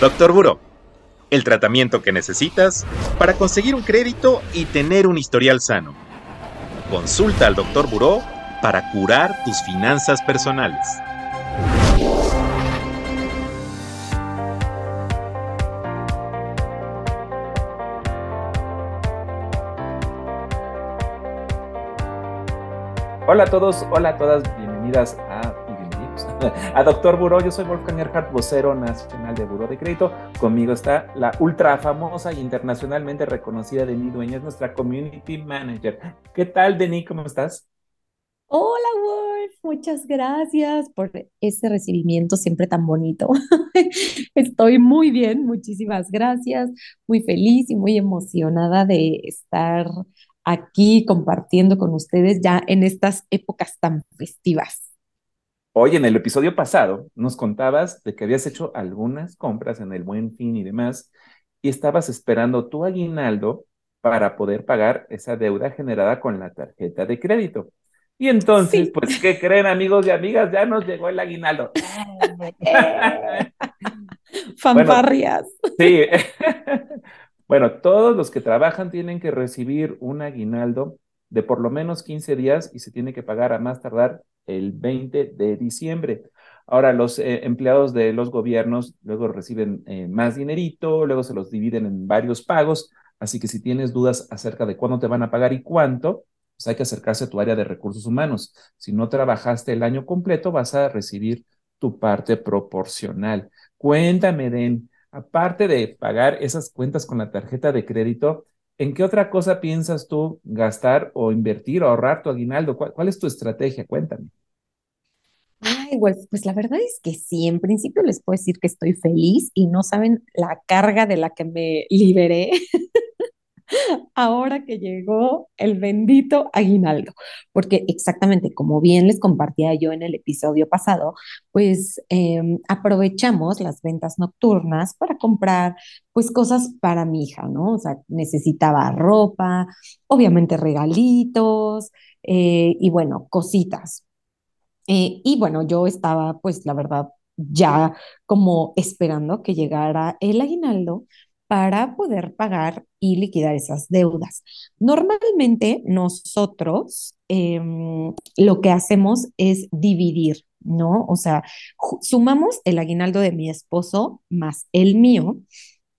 Doctor Buró, el tratamiento que necesitas para conseguir un crédito y tener un historial sano. Consulta al Doctor Buró para curar tus finanzas personales. Hola a todos, hola a todas, bienvenidas a a Doctor Buró. Yo soy Wolfgang Erhardt, vocero nacional de Buró de Crédito. Conmigo está la ultra famosa e internacionalmente reconocida Denis Dueñas, nuestra Community Manager. ¿Qué tal, Denis? ¿Cómo estás? Hola, Wolf. Muchas gracias por ese recibimiento siempre tan bonito. Estoy muy bien, muchísimas gracias. Muy feliz y muy emocionada de estar aquí compartiendo con ustedes ya en estas épocas tan festivas. Hoy en el episodio pasado nos contabas de que habías hecho algunas compras en el Buen Fin y demás y estabas esperando tu aguinaldo para poder pagar esa deuda generada con la tarjeta de crédito. Y entonces, pues, ¿qué creen amigos y amigas? Ya nos llegó el aguinaldo. Fanfarrias. sí. Bueno, todos los que trabajan tienen que recibir un aguinaldo de por lo menos 15 días y se tiene que pagar a más tardar el 20 de diciembre. Ahora, los eh, empleados de los gobiernos luego reciben eh, más dinerito, luego se los dividen en varios pagos, así que si tienes dudas acerca de cuándo te van a pagar y cuánto, pues hay que acercarse a tu área de recursos humanos. Si no trabajaste el año completo, vas a recibir tu parte proporcional. Cuéntame, Den, aparte de pagar esas cuentas con la tarjeta de crédito, ¿en qué otra cosa piensas tú gastar o invertir o ahorrar tu aguinaldo? ¿Cuál, es tu estrategia? Cuéntame. Pues, pues la verdad es que sí, en principio les puedo decir que estoy feliz y no saben la carga de la que me liberé ahora que llegó el bendito aguinaldo, porque exactamente como bien les compartía yo en el episodio pasado, pues em, aprovechamos las ventas nocturnas para comprar pues cosas para mi hija, ¿no? O sea, necesitaba ropa, obviamente regalitos eh, y bueno, cositas. Eh, y bueno, yo estaba pues la verdad ya como esperando que llegara el aguinaldo para poder pagar y liquidar esas deudas. Normalmente nosotros em, lo que hacemos es dividir, ¿no? O sea, sumamos el aguinaldo de mi esposo más el mío.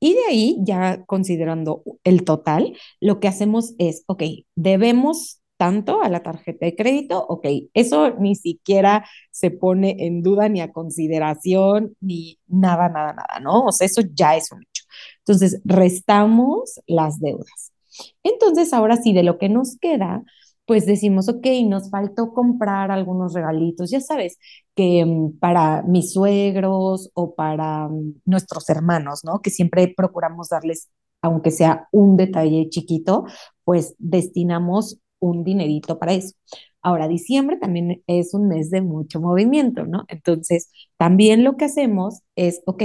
Y de ahí, ya considerando el total, lo que hacemos es, ok, debemos tanto a la tarjeta de crédito, ok, eso ni siquiera se pone en duda ni a consideración, ni nada, nada, nada, ¿no? O sea, eso ya es un hecho. Entonces, restamos las deudas. Entonces, ahora sí, de lo que nos queda, pues decimos, ok, nos faltó comprar algunos regalitos, ya sabes, que mm, para mis suegros o para mm, nuestros hermanos, ¿no? Que siempre procuramos darles, aunque sea un detalle chiquito, pues destinamos un dinerito para eso. Ahora, diciembre también es un mes de mucho movimiento, ¿no? Entonces, también lo que hacemos es, ok,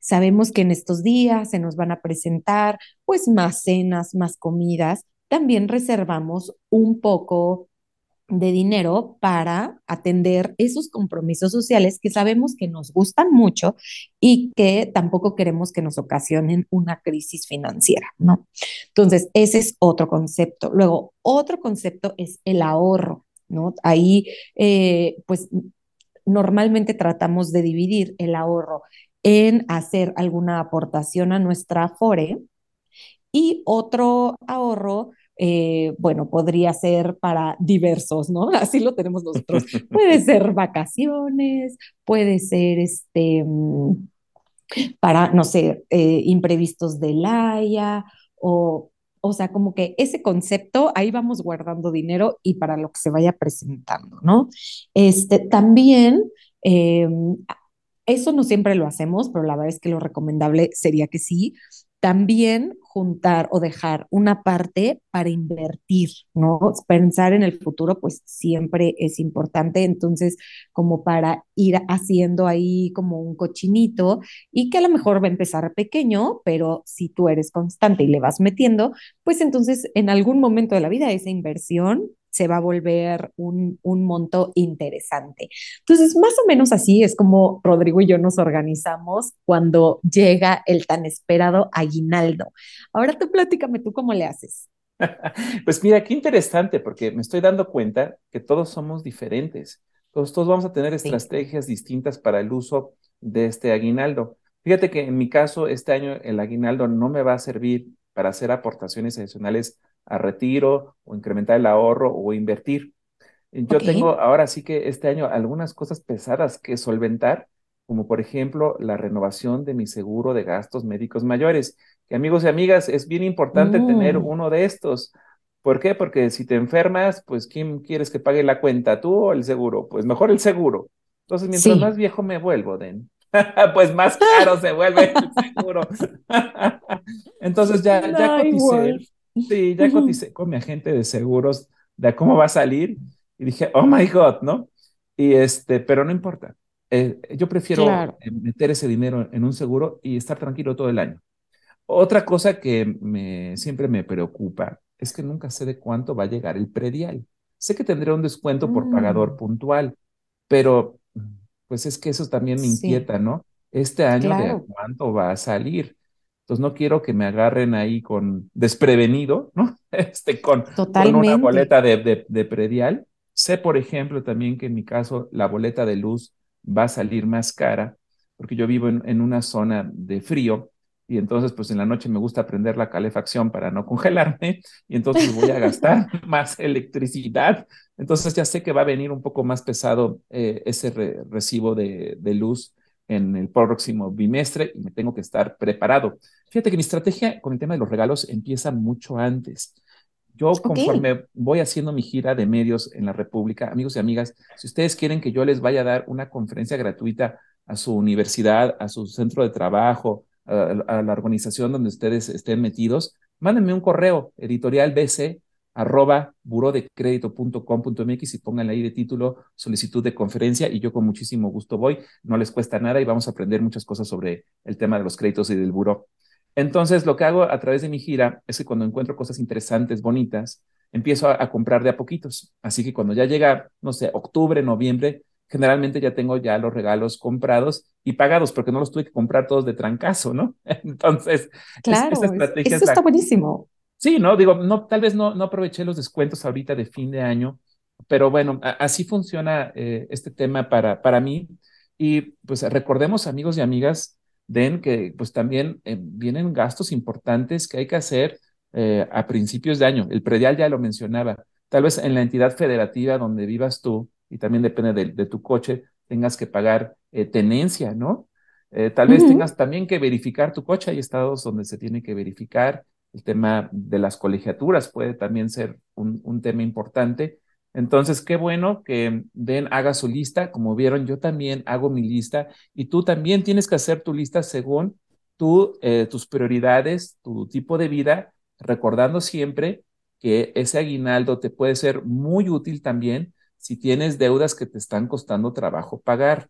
Sabemos que en estos días se nos van a presentar pues más cenas, más comidas. También reservamos un poco de dinero para atender esos compromisos sociales que sabemos que nos gustan mucho y que tampoco queremos que nos ocasionen una crisis financiera, ¿no? Entonces, ese es otro concepto. Luego, otro concepto es el ahorro, ¿no? Ahí, eh, pues, normalmente tratamos de dividir el ahorro en hacer alguna aportación a nuestra FORE y otro ahorro eh, bueno, podría ser para diversos, ¿no? Así lo tenemos nosotros. puede ser vacaciones, puede ser este, mm, para, no sé, eh, imprevistos del AYA o, o sea, como que ese concepto, ahí vamos guardando dinero y para lo que se vaya presentando, ¿no? Este, también em, eso no siempre lo hacemos, pero la verdad es que lo recomendable sería que sí. También juntar o dejar una parte para invertir, ¿no? Pensar en el futuro, pues siempre es importante. Entonces, como para ir haciendo ahí como un cochinito y que a lo mejor va a empezar pequeño, pero si tú eres constante y le vas metiendo, pues entonces en algún momento de la vida esa inversión se va a volver un, un, monto interesante. Entonces, más o menos así es como Rodrigo y yo nos organizamos cuando llega el tan esperado aguinaldo. Ahora tú platícame tú cómo le haces. Pues mira, qué interesante, porque me estoy dando cuenta que todos somos diferentes. Todos, todos vamos a tener estrategias distintas para el uso de este aguinaldo. Fíjate que en mi caso, este año el aguinaldo no me va a servir para hacer aportaciones adicionales a retiro o incrementar el ahorro o invertir. Yo okay. tengo ahora sí que este año algunas cosas pesadas que solventar, como por ejemplo la renovación de mi seguro de gastos médicos mayores. Que amigos y amigas, es bien importante mm. tener uno de estos. ¿Por qué? Porque si te enfermas, pues ¿quién quieres que pague la cuenta? ¿Tú o el seguro? Pues mejor el seguro. Entonces, mientras sí. más viejo me vuelvo, Den, pues más caro se vuelve el seguro. Entonces ya, ya coticé. Sí, ya coticé con mi agente de seguros de cómo va a salir y dije, oh my God, ¿no? Y este, pero no importa. Eh, yo prefiero claro. meter ese dinero en un seguro y estar tranquilo todo el año. Otra cosa que me, siempre me preocupa es que nunca sé de cuánto va a llegar el predial. Sé que tendré un descuento mm. por pagador puntual, pero pues es que eso también me inquieta, sí. ¿no? Este año claro. de cuánto va a salir. Entonces no quiero que me agarren ahí con desprevenido, ¿no? Este, con, con una boleta de, de, de, predial. Sé, por ejemplo, también que en mi caso la boleta de luz va a salir más cara, porque yo vivo en, en una zona de frío y entonces pues en la noche me gusta prender la calefacción para no congelarme y entonces voy a gastar más electricidad. Entonces ya sé que va a venir un poco más pesado eh, ese re recibo de, de luz en el próximo bimestre y me tengo que estar preparado. Fíjate que mi estrategia con el tema de los regalos empieza mucho antes. Yo conforme okay. voy haciendo mi gira de medios en la República, amigos y amigas, si ustedes quieren que yo les vaya a dar una conferencia gratuita a su universidad, a su centro de trabajo, a, a la organización donde ustedes estén metidos, mándenme un correo editorial bc arroba burodecredito.com.mx y pónganle ahí de título solicitud de conferencia y yo con muchísimo gusto voy, no les cuesta nada y vamos a aprender muchas cosas sobre el tema de los créditos y del buró. Entonces, lo que hago a través de mi gira es que cuando encuentro cosas interesantes, bonitas, empiezo a, a comprar de a poquitos. Así que cuando ya llega, no sé, octubre, noviembre, generalmente ya tengo ya los regalos comprados y pagados, porque no los tuve que comprar todos de trancazo, ¿no? Entonces, claro, esa estrategia eso está la... buenísimo. Sí, no, digo, no, tal vez no, no aproveché los descuentos ahorita de fin de año, pero bueno, a, así funciona eh, este tema para, para mí. Y pues recordemos, amigos y amigas, Den, que pues también eh, vienen gastos importantes que hay que hacer eh, a principios de año. El predial ya lo mencionaba. Tal vez en la entidad federativa donde vivas tú, y también depende de, de tu coche, tengas que pagar tenencia, ¿no? Tal vez uh -huh. tengas también que verificar tu coche. Hay estados donde se tiene que verificar. El tema de las colegiaturas puede también ser un, tema importante. Entonces, qué bueno que Den haga su lista. Como vieron, yo también hago mi lista y tú también tienes que hacer tu lista según tú, eh, tus prioridades, tu tipo de vida, recordando siempre que ese aguinaldo te puede ser muy útil también si tienes deudas que te están costando trabajo pagar.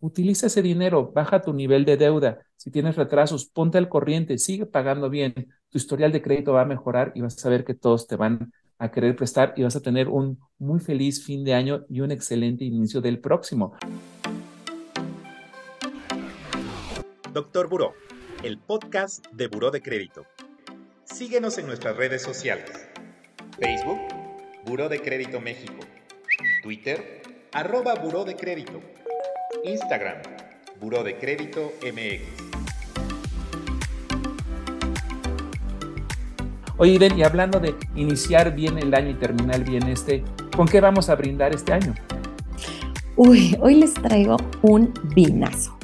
Utiliza ese dinero, baja tu nivel de deuda. Si tienes retrasos, ponte al corriente, sigue pagando bien. Tu historial de crédito va a mejorar y vas a ver que todos te van a querer prestar y vas a tener un muy feliz fin de año y un excelente inicio del próximo. Doctor Buró, el podcast de Buró de Crédito. Síguenos en nuestras redes sociales. Facebook, Buró de Crédito México. Twitter, arroba Buró de Crédito. Instagram, Buró de Crédito MX. Oye, Irene, y hablando de iniciar bien el año y terminar bien este, ¿con qué vamos a brindar este año? Uy, hoy les traigo un vinazo.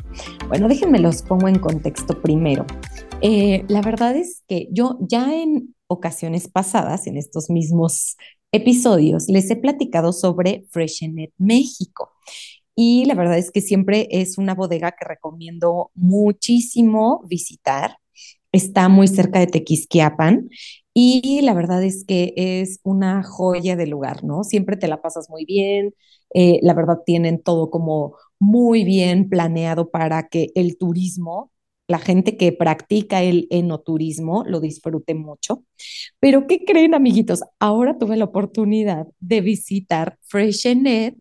Bueno, déjenme los pongo en contexto primero. Eh, la verdad es que yo ya en ocasiones pasadas, en estos mismos episodios les he platicado sobre Freshenet México. Y la verdad es que siempre es una bodega que recomiendo muchísimo visitar. Está muy cerca de Tequisquiapan y la verdad es que es una joya de lugar, ¿no? Siempre te la pasas muy bien. Eh, la verdad tienen todo como muy bien planeado para que el turismo la gente que practica el enoturismo lo disfrute mucho. Pero ¿qué creen, amiguitos? Ahora tuve la oportunidad de visitar Freshenet,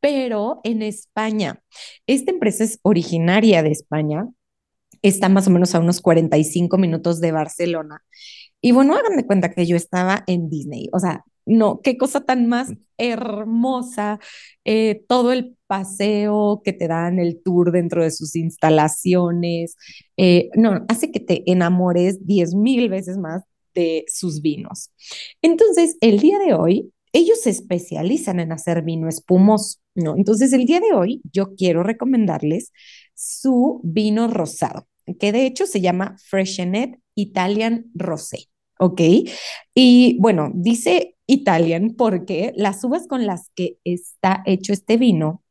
pero en España. Esta empresa es originaria de España, está más o menos a unos 45 minutos de Barcelona. Y bueno, hagan de cuenta que yo estaba en Disney, o sea, no, qué cosa tan más hermosa, eh, todo el paseo que te dan, el tour dentro de sus instalaciones, eh, no, hace que te enamores diez mil veces más de sus vinos. Entonces, el día de hoy, ellos se especializan en hacer vino espumoso, ¿no? Entonces, el día de hoy, yo quiero recomendarles su vino rosado, que de hecho se llama Freshenet Italian Rosé. ¿ok? Y bueno, dice Italian porque las uvas con las que está hecho este vino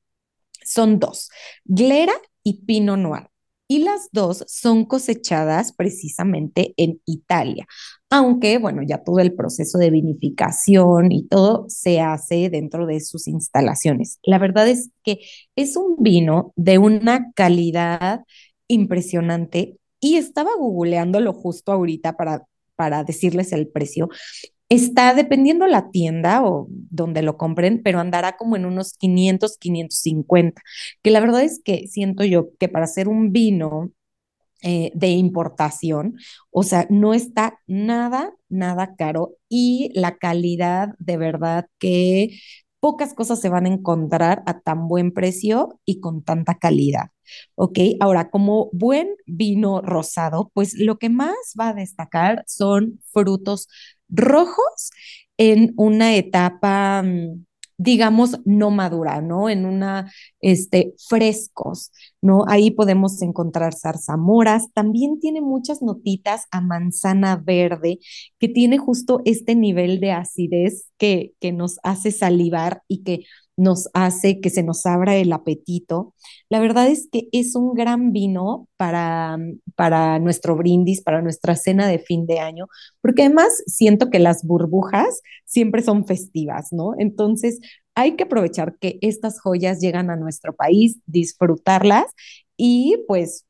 son dos, Glera y Pinot Noir. Y las dos son cosechadas precisamente en Italia, aunque bueno, ya todo el proceso de vinificación y todo se hace dentro de sus instalaciones. La verdad es que es un vino de una calidad impresionante. Y estaba googleándolo justo ahorita para para decirles el precio, está dependiendo la tienda o donde lo compren, pero andará como en unos 500, 550, que la verdad es que siento yo que para hacer un vino eh, de importación, o sea, no está nada, nada caro. Y la calidad de verdad que pocas cosas se van a encontrar a tan buen precio y con tanta calidad. ¿Ok? Ahora, como buen vino rosado, pues lo que más va a destacar son frutos rojos en una etapa mm, digamos, no madura, ¿no? En una, este, frescos, ¿no? Ahí podemos encontrar zarzamoras, también tiene muchas notitas a manzana verde, que tiene justo este nivel de acidez que, que nos hace salivar y que nos hace que se nos abra el apetito. La verdad es que es un gran vino para, para nuestro brindis, para nuestra cena de fin de año, porque además siento que las burbujas siempre son festivas, ¿no? Entonces hay que aprovechar que estas joyas llegan a nuestro país, disfrutarlas y pues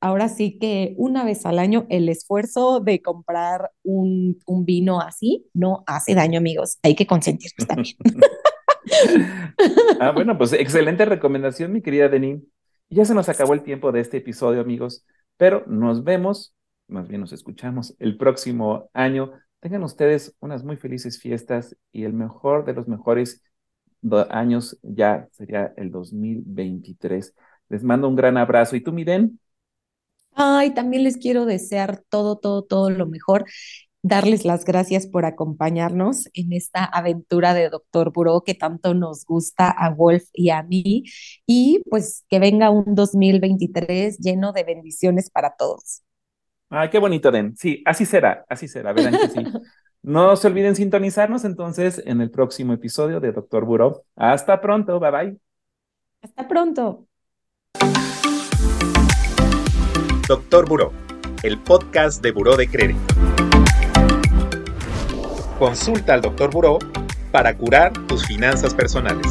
ahora sí que una vez al año el esfuerzo de comprar un, un, vino así no hace daño, amigos. Hay que consentirnos también. ah, bueno, pues excelente recomendación, mi querida Denis. Ya se nos acabó el tiempo de este episodio, amigos, pero nos vemos, más bien nos escuchamos el próximo año. Tengan ustedes unas muy felices fiestas y el mejor de los mejores años ya sería el 2023. Les mando un gran abrazo. ¿Y tú, Miren? Ay, también les quiero desear todo, todo, todo lo mejor darles las gracias por acompañarnos en esta aventura de Doctor Buró que tanto nos gusta a Wolf y a mí y pues que venga un 2023 lleno de bendiciones para todos. Ay, qué bonito, Den. Sí, así será, así será, verán que sí. No se olviden sintonizarnos entonces en el próximo episodio de Doctor Buró. Hasta pronto, bye bye. Hasta pronto. Doctor Buró, el podcast de Buró de Crédito. Consulta al Dr. Buró para curar tus finanzas personales.